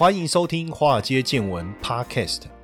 欢迎收听《华尔街见闻》Podcast。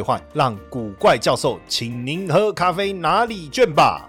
兑换，让古怪教授请您喝咖啡拿礼券吧。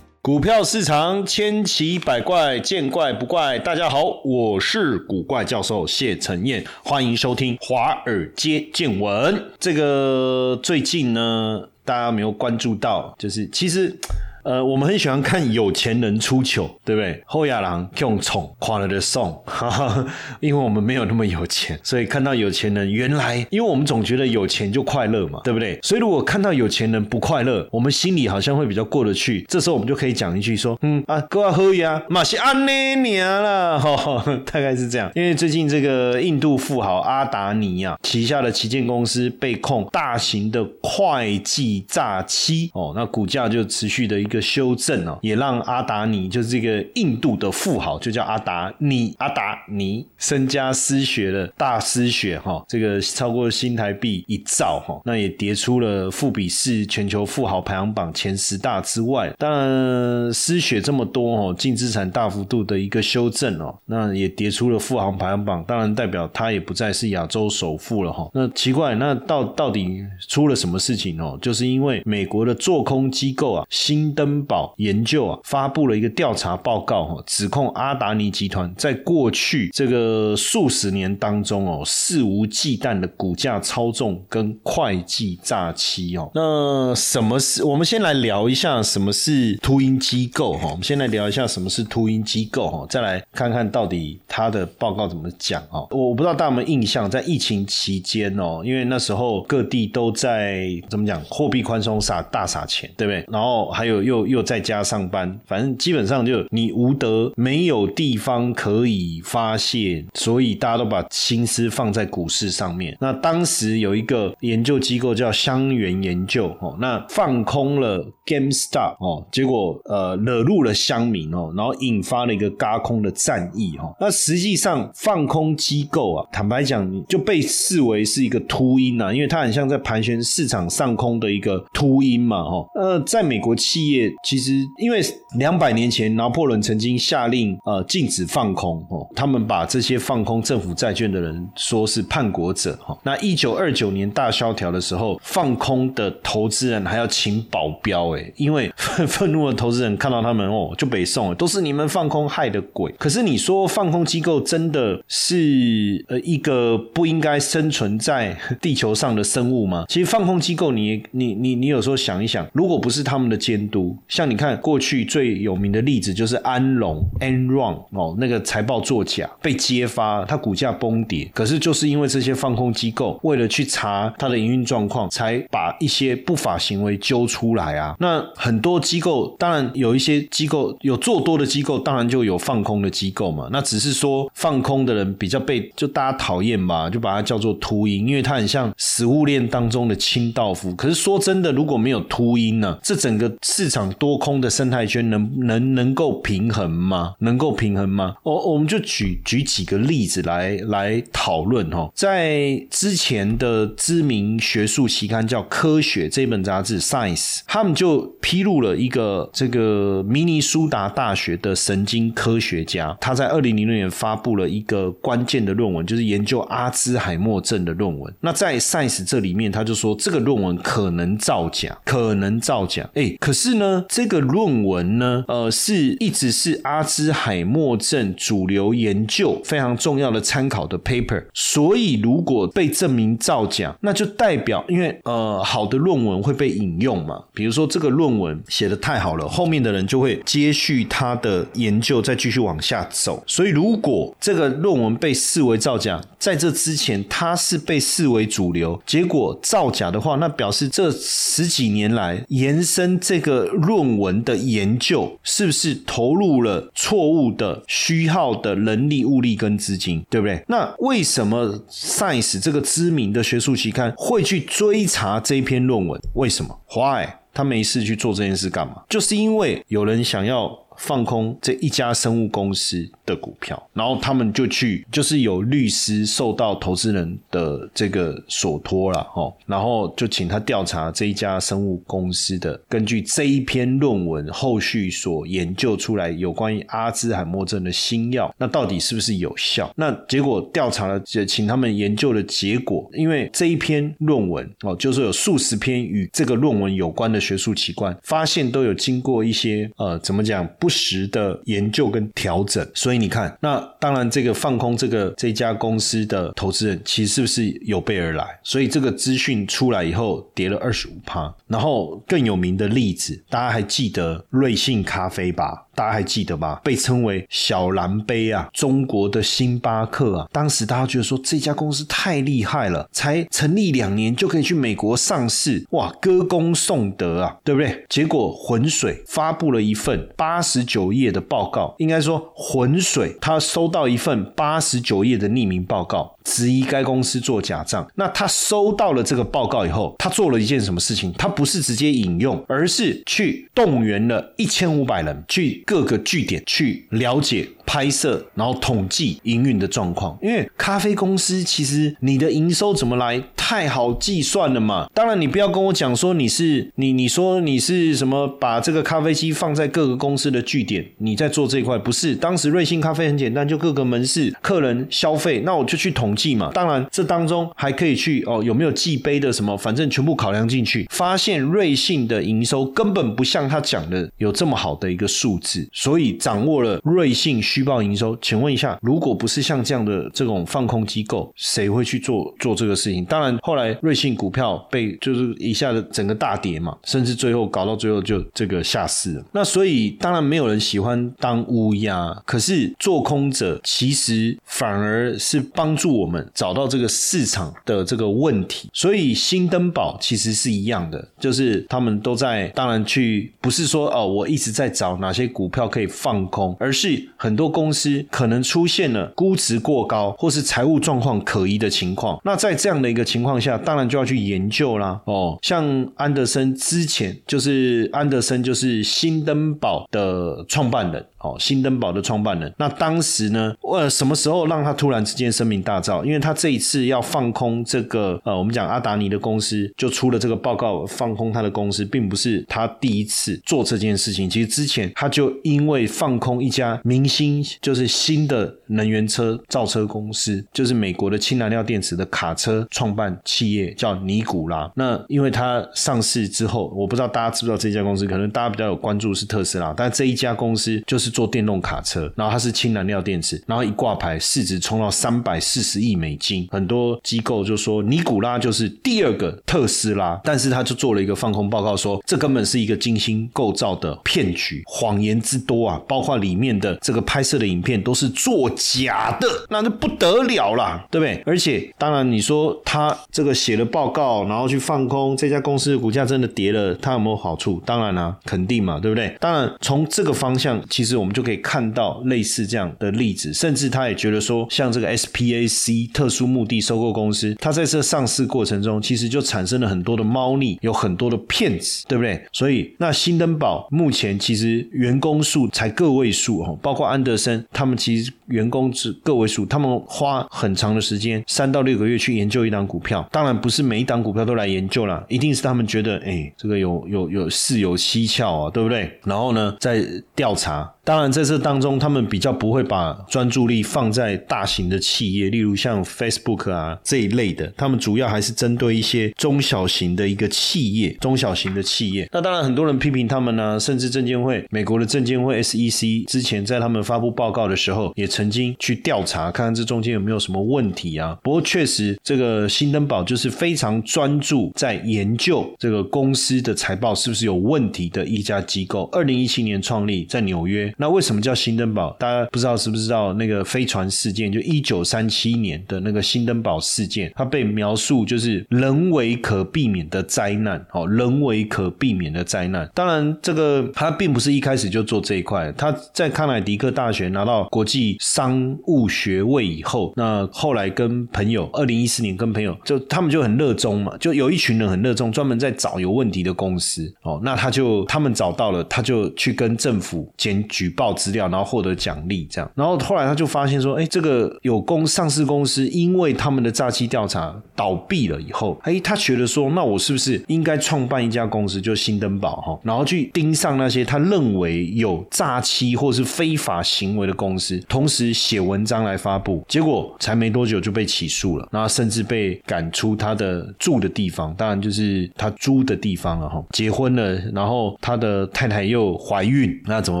股票市场千奇百怪，见怪不怪。大家好，我是古怪教授谢承彦，欢迎收听华尔街见闻。这个最近呢，大家没有关注到，就是其实。呃，我们很喜欢看有钱人出糗，对不对？后亚郎用宠垮了的送，因为我们没有那么有钱，所以看到有钱人，原来因为我们总觉得有钱就快乐嘛，对不对？所以如果看到有钱人不快乐，我们心里好像会比较过得去。这时候我们就可以讲一句说，嗯啊，各位喝呀，马西安内尼亚啦，哈，大概是这样。因为最近这个印度富豪阿达尼啊旗下的旗舰公司被控大型的会计诈欺哦，那股价就持续的一。个修正哦，也让阿达尼就是这个印度的富豪，就叫阿达尼，阿达尼身家失血了，大失血哈，这个超过新台币一兆哈，那也跌出了富比士全球富豪排行榜前十大之外。当然失血这么多哦，净资产大幅度的一个修正哦，那也跌出了富豪排行榜，当然代表他也不再是亚洲首富了哈。那奇怪，那到到底出了什么事情哦？就是因为美国的做空机构啊，新的。登宝研究啊，发布了一个调查报告哈，指控阿达尼集团在过去这个数十年当中哦，肆无忌惮的股价操纵跟会计诈欺哦。那什么是？我们先来聊一下什么是秃鹰机构哈。我们先来聊一下什么是秃鹰机构哈，再来看看到底他的报告怎么讲哦。我不知道大家有没有印象，在疫情期间哦，因为那时候各地都在怎么讲，货币宽松撒大撒钱，对不对？然后还有又。又又在家上班，反正基本上就你无德，没有地方可以发泄，所以大家都把心思放在股市上面。那当时有一个研究机构叫香源研究哦，那放空了 GameStop 哦，结果呃惹怒了乡民哦，然后引发了一个嘎空的战役哦。那实际上放空机构啊，坦白讲就被视为是一个秃鹰啊，因为它很像在盘旋市场上空的一个秃鹰嘛哈。呃，在美国企业。其实，因为两百年前拿破仑曾经下令呃禁止放空哦，他们把这些放空政府债券的人说是叛国者哈。那一九二九年大萧条的时候，放空的投资人还要请保镖哎，因为 愤怒的投资人看到他们哦就北宋都是你们放空害的鬼。可是你说放空机构真的是呃一个不应该生存在地球上的生物吗？其实放空机构，你你你你有时候想一想，如果不是他们的监督。像你看，过去最有名的例子就是安龙 Enron 哦，那个财报作假被揭发，它股价崩跌。可是就是因为这些放空机构为了去查它的营运状况，才把一些不法行为揪出来啊。那很多机构，当然有一些机构有做多的机构，当然就有放空的机构嘛。那只是说放空的人比较被就大家讨厌吧，就把它叫做秃鹰，因为它很像食物链当中的清道夫。可是说真的，如果没有秃鹰呢，这整个市场。多空的生态圈能能能够平衡吗？能够平衡吗？我我们就举举几个例子来来讨论哈。在之前的知名学术期刊叫《科学》这本杂志《Science》，他们就披露了一个这个明尼苏达大学的神经科学家，他在二零零六年发布了一个关键的论文，就是研究阿兹海默症的论文。那在《Science》这里面，他就说这个论文可能造假，可能造假。哎，可是呢？这个论文呢，呃，是一直是阿兹海默症主流研究非常重要的参考的 paper，所以如果被证明造假，那就代表，因为呃，好的论文会被引用嘛，比如说这个论文写的太好了，后面的人就会接续他的研究，再继续往下走。所以如果这个论文被视为造假，在这之前它是被视为主流，结果造假的话，那表示这十几年来延伸这个。论文的研究是不是投入了错误的、虚耗的人力、物力跟资金，对不对？那为什么 Science 这个知名的学术期刊会去追查这篇论文？为什么？Why？他没事去做这件事干嘛？就是因为有人想要。放空这一家生物公司的股票，然后他们就去，就是有律师受到投资人的这个所托了，哦，然后就请他调查这一家生物公司的，根据这一篇论文后续所研究出来有关于阿兹海默症的新药，那到底是不是有效？那结果调查了，就请他们研究的结果，因为这一篇论文哦，就是有数十篇与这个论文有关的学术奇观，发现都有经过一些呃，怎么讲？不时的研究跟调整，所以你看，那当然这个放空这个这家公司的投资人，其实是不是有备而来？所以这个资讯出来以后，跌了二十五趴。然后更有名的例子，大家还记得瑞幸咖啡吧？大家还记得吧？被称为小蓝杯啊，中国的星巴克啊。当时大家觉得说这家公司太厉害了，才成立两年就可以去美国上市，哇，歌功颂德啊，对不对？结果浑水发布了一份八十九页的报告，应该说浑水他收到一份八十九页的匿名报告。质疑该公司做假账，那他收到了这个报告以后，他做了一件什么事情？他不是直接引用，而是去动员了一千五百人去各个据点去了解。拍摄，然后统计营运的状况。因为咖啡公司其实你的营收怎么来，太好计算了嘛。当然，你不要跟我讲说你是你，你说你是什么，把这个咖啡机放在各个公司的据点，你在做这一块不是？当时瑞幸咖啡很简单，就各个门市客人消费，那我就去统计嘛。当然，这当中还可以去哦，有没有寄杯的什么，反正全部考量进去，发现瑞幸的营收根本不像他讲的有这么好的一个数字，所以掌握了瑞幸。虚报营收，请问一下，如果不是像这样的这种放空机构，谁会去做做这个事情？当然，后来瑞信股票被就是一下子整个大跌嘛，甚至最后搞到最后就这个下市了。那所以当然没有人喜欢当乌鸦，可是做空者其实反而是帮助我们找到这个市场的这个问题。所以新登宝其实是一样的，就是他们都在当然去不是说哦，我一直在找哪些股票可以放空，而是很。多公司可能出现了估值过高或是财务状况可疑的情况，那在这样的一个情况下，当然就要去研究啦。哦，像安德森之前就是安德森就是新登堡的创办人。哦，新登堡的创办人，那当时呢，呃，什么时候让他突然之间声名大噪？因为他这一次要放空这个，呃，我们讲阿达尼的公司，就出了这个报告，放空他的公司，并不是他第一次做这件事情。其实之前他就因为放空一家明星，就是新的能源车造车公司，就是美国的氢燃料电池的卡车创办企业，叫尼古拉。那因为它上市之后，我不知道大家知不知道这家公司，可能大家比较有关注是特斯拉，但这一家公司就是。做电动卡车，然后它是氢燃料电池，然后一挂牌市值冲到三百四十亿美金，很多机构就说尼古拉就是第二个特斯拉，但是他就做了一个放空报告，说这根本是一个精心构造的骗局，谎言之多啊，包括里面的这个拍摄的影片都是作假的，那就不得了啦，对不对？而且当然你说他这个写了报告，然后去放空这家公司的股价真的跌了，它有没有好处？当然啦，肯定嘛，对不对？当然从这个方向，其实。我们就可以看到类似这样的例子，甚至他也觉得说，像这个 SPAC 特殊目的收购公司，它在这上市过程中，其实就产生了很多的猫腻，有很多的骗子，对不对？所以，那新登堡目前其实员工数才个位数哦，包括安德森，他们其实员工是个位数，他们花很长的时间，三到六个月去研究一档股票，当然不是每一档股票都来研究了，一定是他们觉得，哎，这个有有有事有蹊跷啊，对不对？然后呢，再调查。当然，在这当中，他们比较不会把专注力放在大型的企业，例如像 Facebook 啊这一类的。他们主要还是针对一些中小型的一个企业，中小型的企业。那当然，很多人批评他们呢，甚至证监会，美国的证监会 SEC 之前在他们发布报告的时候，也曾经去调查，看看这中间有没有什么问题啊。不过，确实，这个新登堡就是非常专注在研究这个公司的财报是不是有问题的一家机构。二零一七年创立，在纽约。那为什么叫新登堡？大家不知道是不是知道那个飞船事件？就一九三七年的那个新登堡事件，它被描述就是人为可避免的灾难，哦，人为可避免的灾难。当然，这个他并不是一开始就做这一块，他在康乃狄克大学拿到国际商务学位以后，那后来跟朋友，二零一四年跟朋友就他们就很热衷嘛，就有一群人很热衷，专门在找有问题的公司，哦，那他就他们找到了，他就去跟政府检举举报资料，然后获得奖励，这样，然后后来他就发现说，哎，这个有公上市公司，因为他们的诈欺调查倒闭了以后，哎，他觉得说，那我是不是应该创办一家公司，就新登堡哈，然后去盯上那些他认为有诈欺或是非法行为的公司，同时写文章来发布，结果才没多久就被起诉了，然后甚至被赶出他的住的地方，当然就是他租的地方了哈，结婚了，然后他的太太又怀孕，那怎么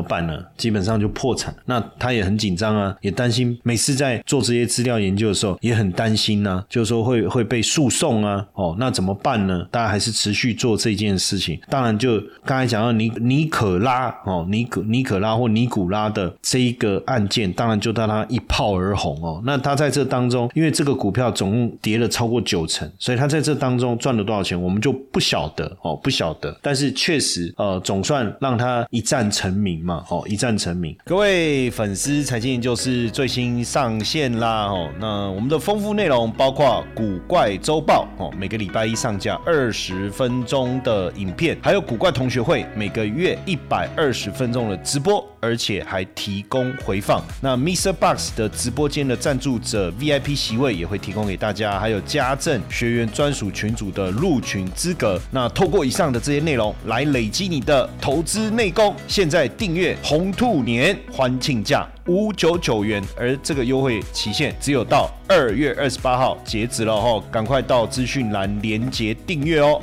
办呢？基本上就破产，那他也很紧张啊，也担心每次在做这些资料研究的时候，也很担心呢，就是说会会被诉讼啊，哦，那怎么办呢？大家还是持续做这件事情。当然，就刚才讲到尼尼可拉哦，尼可尼可拉或尼古拉的这一个案件，当然就让他一炮而红哦。那他在这当中，因为这个股票总共跌了超过九成，所以他在这当中赚了多少钱，我们就不晓得哦，不晓得。但是确实，呃，总算让他一战成名嘛，哦，一战成名。各位粉丝，财经就是最新上线啦，哦，那我们的丰富内容包括古怪周报哦，每个礼拜一上架二十分钟的影片，还有古怪同学会每个月一百二十分钟的直播，而且还提供回放。那 Mr. Box 的直播间的赞助者 VIP 席位也会提供给大家，还有家政学员专属群组的入群资格。那透过以上的这些内容来累积你的投资内功。现在订阅红兔年欢庆价五九九元，而这个优惠期限只有到二月二十八号截止了哈，赶快到资讯栏连接订阅哦。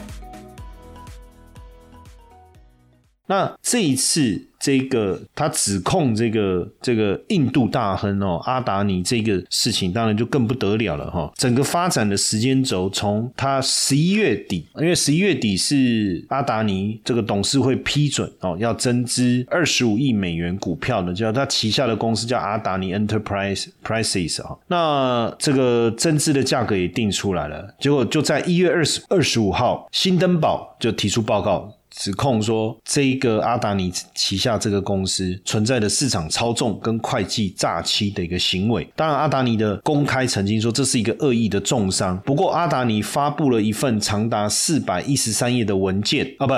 那这一次。这个他指控这个这个印度大亨哦阿达尼这个事情，当然就更不得了了哈。整个发展的时间轴，从他十一月底，因为十一月底是阿达尼这个董事会批准哦，要增资二十五亿美元股票的，叫他旗下的公司叫阿达尼 Enterprise Prices 哈。那这个增资的价格也定出来了，结果就在一月二十二十五号，新登堡就提出报告。指控说，这一个阿达尼旗下这个公司存在的市场操纵跟会计诈欺的一个行为。当然，阿达尼的公开曾经说这是一个恶意的重伤。不过，阿达尼发布了一份长达四百一十三页的文件啊，不，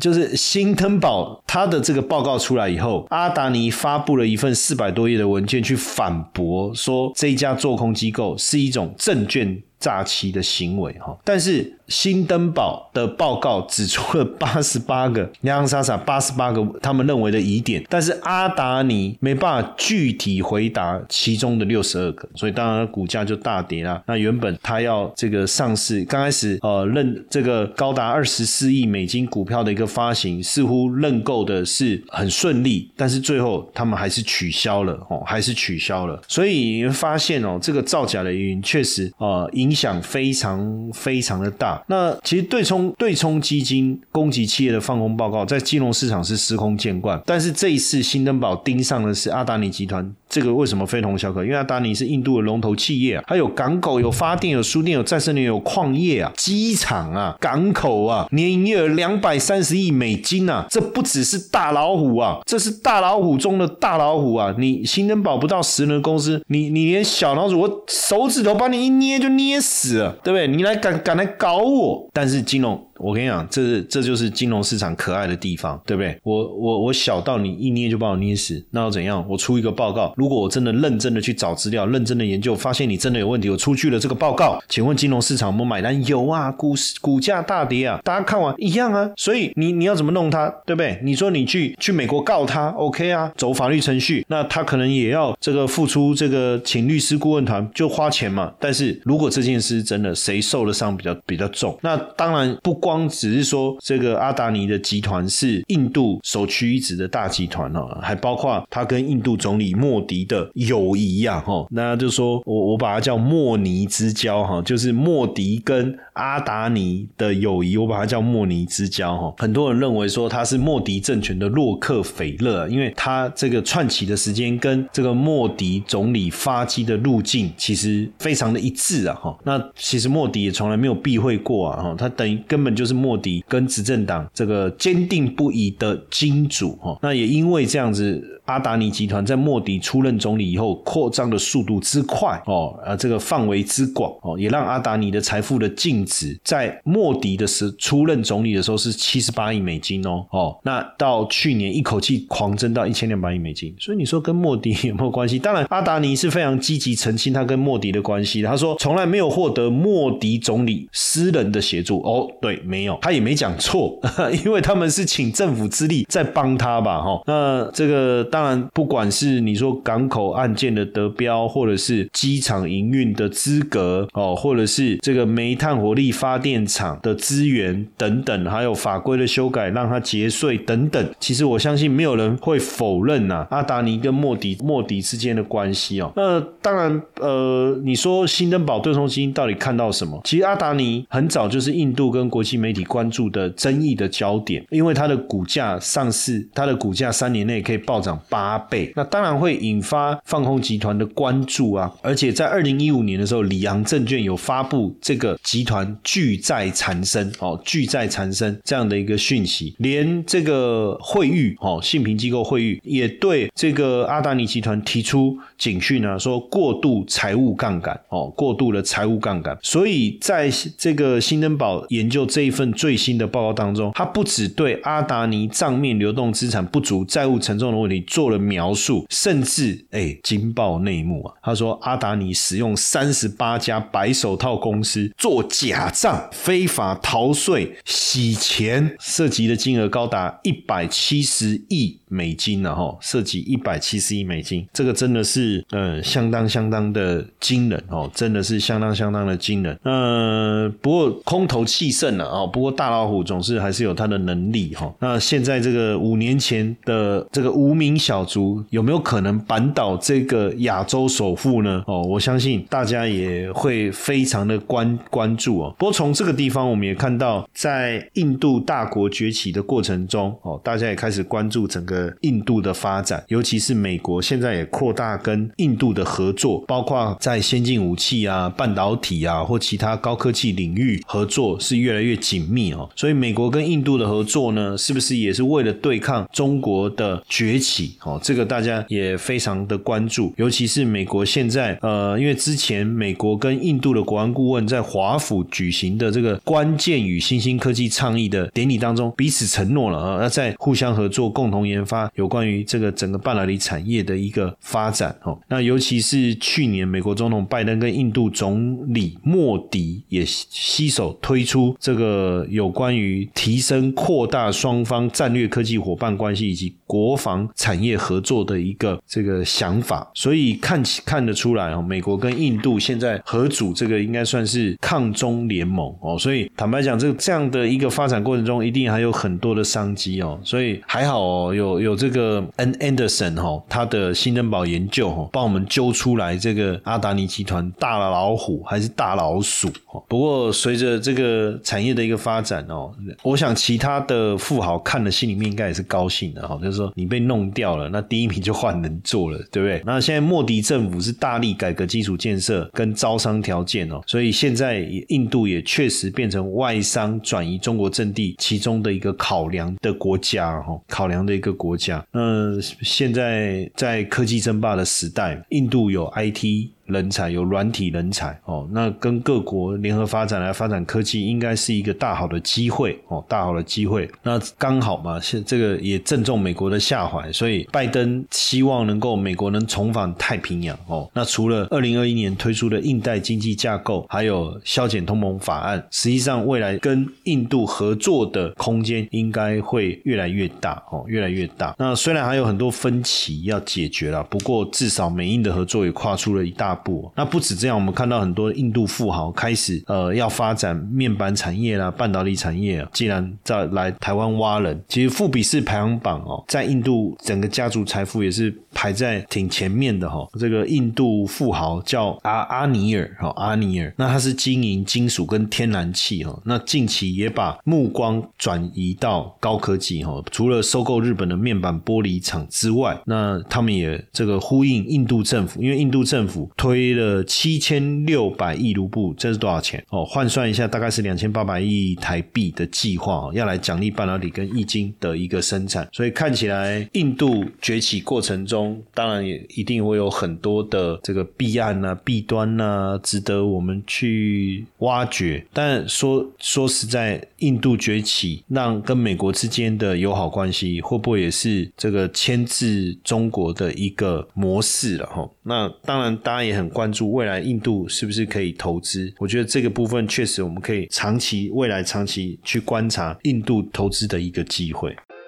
就是新登堡他的这个报告出来以后，阿达尼发布了一份四百多页的文件去反驳说，这一家做空机构是一种证券。诈欺的行为哈，但是新登堡的报告指出了 八十八个洋洋洒洒八十八个他们认为的疑点，但是阿达尼没办法具体回答其中的六十二个，所以当然股价就大跌了。那原本他要这个上市，刚开始呃认这个高达二十四亿美金股票的一个发行，似乎认购的是很顺利，但是最后他们还是取消了哦，还是取消了。所以你会发现哦，这个造假的原因确实呃影。影响非常非常的大。那其实对冲对冲基金攻击企业的放空报告，在金融市场是司空见惯。但是这一次新登堡盯上的是阿达尼集团，这个为什么非同小可？因为阿达尼是印度的龙头企业啊，它有港口、有发电、有输电、有再生能源、有矿业啊、机场啊、港口啊，年营业额两百三十亿美金啊，这不只是大老虎啊，这是大老虎中的大老虎啊！你新登堡不到十人的公司，你你连小老鼠，我手指头把你一捏就捏。死了，对不对？你来敢敢来搞我？但是金融。我跟你讲，这这就是金融市场可爱的地方，对不对？我我我小到你一捏就把我捏死，那又怎样？我出一个报告，如果我真的认真的去找资料，认真的研究，发现你真的有问题，我出具了这个报告，请问金融市场有没有买单？有啊，股市股价大跌啊，大家看完一样啊。所以你你要怎么弄它，对不对？你说你去去美国告他，OK 啊，走法律程序，那他可能也要这个付出这个请律师顾问团就花钱嘛。但是如果这件事真的谁受的伤比较比较重，那当然不光。光只是说这个阿达尼的集团是印度首屈一指的大集团哦，还包括他跟印度总理莫迪的友谊呀哈，那就说我我把它叫莫尼之交哈，就是莫迪跟阿达尼的友谊，我把它叫莫尼之交哈。很多人认为说他是莫迪政权的洛克菲勒，因为他这个串起的时间跟这个莫迪总理发迹的路径其实非常的一致啊哈。那其实莫迪也从来没有避讳过啊哈，他等于根本就就是莫迪跟执政党这个坚定不移的金主哈。那也因为这样子。阿达尼集团在莫迪出任总理以后，扩张的速度之快哦，啊，这个范围之广哦，也让阿达尼的财富的净值在莫迪的时出任总理的时候是七十八亿美金哦哦，那到去年一口气狂增到一千两百亿美金，所以你说跟莫迪 有没有关系？当然，阿达尼是非常积极澄清他跟莫迪的关系，他说从来没有获得莫迪总理私人的协助哦，对，没有，他也没讲错，因为他们是请政府之力在帮他吧，哈，那这个当。然，不管是你说港口案件的得标，或者是机场营运的资格哦，或者是这个煤炭火力发电厂的资源等等，还有法规的修改让他节税等等，其实我相信没有人会否认呐，阿达尼跟莫迪莫迪之间的关系哦。那当然，呃，你说新登堡对冲基金到底看到什么？其实阿达尼很早就是印度跟国际媒体关注的争议的焦点，因为它的股价上市，它的股价三年内可以暴涨。八倍，那当然会引发放空集团的关注啊！而且在二零一五年的时候，里昂证券有发布这个集团巨债缠身哦，巨债缠身这样的一个讯息，连这个惠誉哦，信评机构惠誉也对这个阿达尼集团提出警讯啊，说过度财务杠杆哦，过度的财务杠杆。所以在这个新登堡研究这一份最新的报告当中，他不只对阿达尼账面流动资产不足、债务沉重的问题。做了描述，甚至哎惊爆内幕啊！他说阿达尼使用三十八家白手套公司做假账，非法逃税、洗钱，涉及的金额高达一百七十亿美金了哈！涉及一百七十亿美金，这个真的是呃相当相当的惊人哦，真的是相当相当的惊人。呃，不过空头气盛了哦，不过大老虎总是还是有他的能力哈。那现在这个五年前的这个无名。小卒有没有可能扳倒这个亚洲首富呢？哦，我相信大家也会非常的关关注哦。不过从这个地方，我们也看到，在印度大国崛起的过程中，哦，大家也开始关注整个印度的发展，尤其是美国现在也扩大跟印度的合作，包括在先进武器啊、半导体啊或其他高科技领域合作是越来越紧密哦。所以，美国跟印度的合作呢，是不是也是为了对抗中国的崛起？哦，这个大家也非常的关注，尤其是美国现在，呃，因为之前美国跟印度的国安顾问在华府举行的这个关键与新兴科技倡议的典礼当中，彼此承诺了啊，那在互相合作，共同研发有关于这个整个半导体产业的一个发展。哦，那尤其是去年美国总统拜登跟印度总理莫迪也携手推出这个有关于提升、扩大双方战略科技伙伴关系以及国防产业。合作的一个这个想法，所以看起看得出来哦，美国跟印度现在合组这个应该算是抗中联盟哦，所以坦白讲，这个这样的一个发展过程中，一定还有很多的商机哦，所以还好哦，有有这个 N Anderson 哈，他的新登堡研究哈，帮我们揪出来这个阿达尼集团大老虎还是大老鼠哦。不过随着这个产业的一个发展哦，我想其他的富豪看了心里面应该也是高兴的哈，就是说你被弄掉了。那第一名就换人做了，对不对？那现在莫迪政府是大力改革基础建设跟招商条件哦，所以现在印度也确实变成外商转移中国阵地其中的一个考量的国家哈，考量的一个国国家。那现在在科技争霸的时代，印度有 IT。人才有软体人才哦，那跟各国联合发展来发展科技，应该是一个大好的机会哦，大好的机会。那刚好嘛，现这个也正中美国的下怀，所以拜登希望能够美国能重返太平洋哦。那除了二零二一年推出的印代经济架构，还有削减通膨法案，实际上未来跟印度合作的空间应该会越来越大哦，越来越大。那虽然还有很多分歧要解决了，不过至少美印的合作也跨出了一大。步。那不止这样，我们看到很多印度富豪开始呃要发展面板产业啦、半导体产业啊。既然在来台湾挖人，其实富比士排行榜哦，在印度整个家族财富也是排在挺前面的哈。这个印度富豪叫阿阿尼尔哈，阿尼尔，那他是经营金属跟天然气哈。那近期也把目光转移到高科技哈，除了收购日本的面板玻璃厂之外，那他们也这个呼应印度政府，因为印度政府推亏了七千六百亿卢布，这是多少钱哦？换算一下，大概是两千八百亿台币的计划，要来奖励半导体跟易晶的一个生产。所以看起来，印度崛起过程中，当然也一定会有很多的这个弊案呐、弊端呐，值得我们去挖掘。但说说实在，印度崛起让跟美国之间的友好关系，会不会也是这个牵制中国的一个模式了？哈，那当然，大家也很关注未来印度是不是可以投资。我觉得这个部分确实我们可以长期未来长期去观察印度投资的一个机会。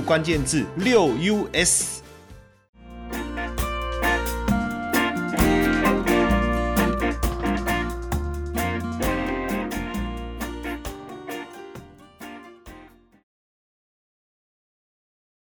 关键字六 US。